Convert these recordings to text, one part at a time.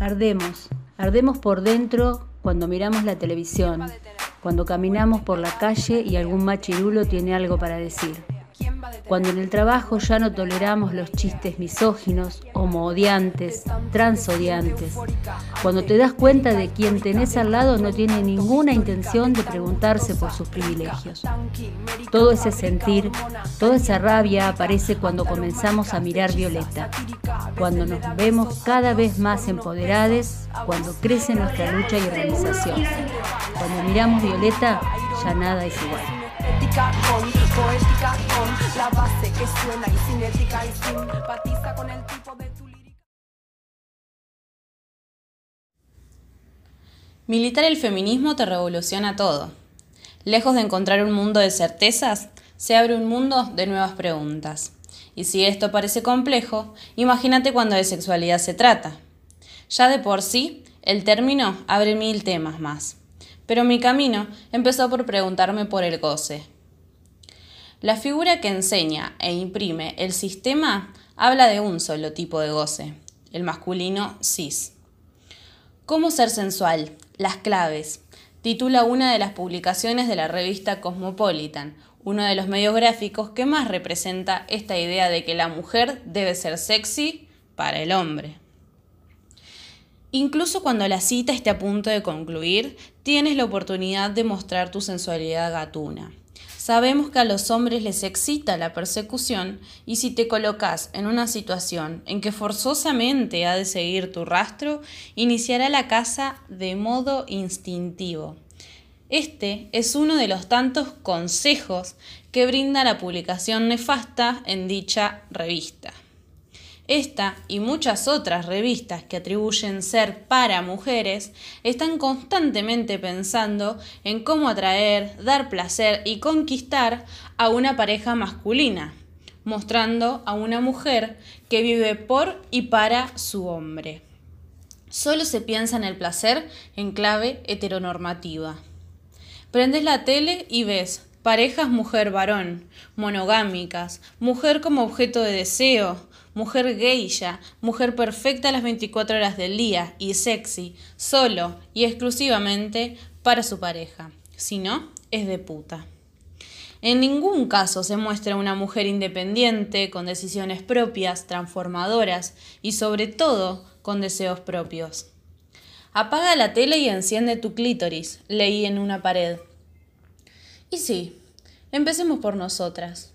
Ardemos, ardemos por dentro cuando miramos la televisión, cuando caminamos por la calle y algún machirulo tiene algo para decir. Cuando en el trabajo ya no toleramos los chistes misóginos, homoodiantes, transodiantes. Cuando te das cuenta de quien tenés al lado no tiene ninguna intención de preguntarse por sus privilegios. Todo ese sentir, toda esa rabia aparece cuando comenzamos a mirar Violeta, cuando nos vemos cada vez más empoderadas, cuando crece nuestra lucha y organización. Cuando miramos Violeta, ya nada es igual suena y cinética y simpatiza con el tipo de tu lírica. Militar el feminismo te revoluciona todo. Lejos de encontrar un mundo de certezas, se abre un mundo de nuevas preguntas. Y si esto parece complejo, imagínate cuando de sexualidad se trata. Ya de por sí, el término abre mil temas más. Pero mi camino empezó por preguntarme por el goce, la figura que enseña e imprime el sistema habla de un solo tipo de goce, el masculino cis. ¿Cómo ser sensual? Las claves. Titula una de las publicaciones de la revista Cosmopolitan, uno de los medios gráficos que más representa esta idea de que la mujer debe ser sexy para el hombre. Incluso cuando la cita esté a punto de concluir, tienes la oportunidad de mostrar tu sensualidad gatuna. Sabemos que a los hombres les excita la persecución y si te colocas en una situación en que forzosamente ha de seguir tu rastro, iniciará la caza de modo instintivo. Este es uno de los tantos consejos que brinda la publicación nefasta en dicha revista. Esta y muchas otras revistas que atribuyen ser para mujeres están constantemente pensando en cómo atraer, dar placer y conquistar a una pareja masculina, mostrando a una mujer que vive por y para su hombre. Solo se piensa en el placer en clave heteronormativa. Prendes la tele y ves parejas mujer-varón, monogámicas, mujer como objeto de deseo, mujer geisha, mujer perfecta a las 24 horas del día y sexy, solo y exclusivamente para su pareja. Si no, es de puta. En ningún caso se muestra una mujer independiente, con decisiones propias, transformadoras y sobre todo con deseos propios. Apaga la tele y enciende tu clítoris, leí en una pared. Y sí, empecemos por nosotras.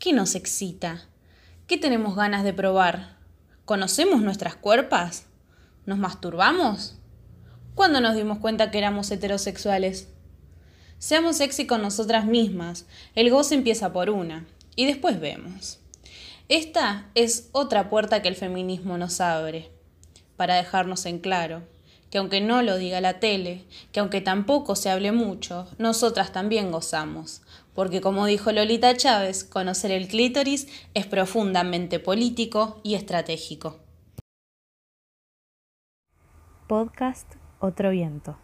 ¿Qué nos excita? ¿Qué tenemos ganas de probar? ¿Conocemos nuestras cuerpas? ¿Nos masturbamos? ¿Cuándo nos dimos cuenta que éramos heterosexuales? Seamos sexy con nosotras mismas. El goce empieza por una. Y después vemos. Esta es otra puerta que el feminismo nos abre. Para dejarnos en claro que aunque no lo diga la tele, que aunque tampoco se hable mucho, nosotras también gozamos, porque como dijo Lolita Chávez, conocer el clítoris es profundamente político y estratégico. Podcast Otro Viento.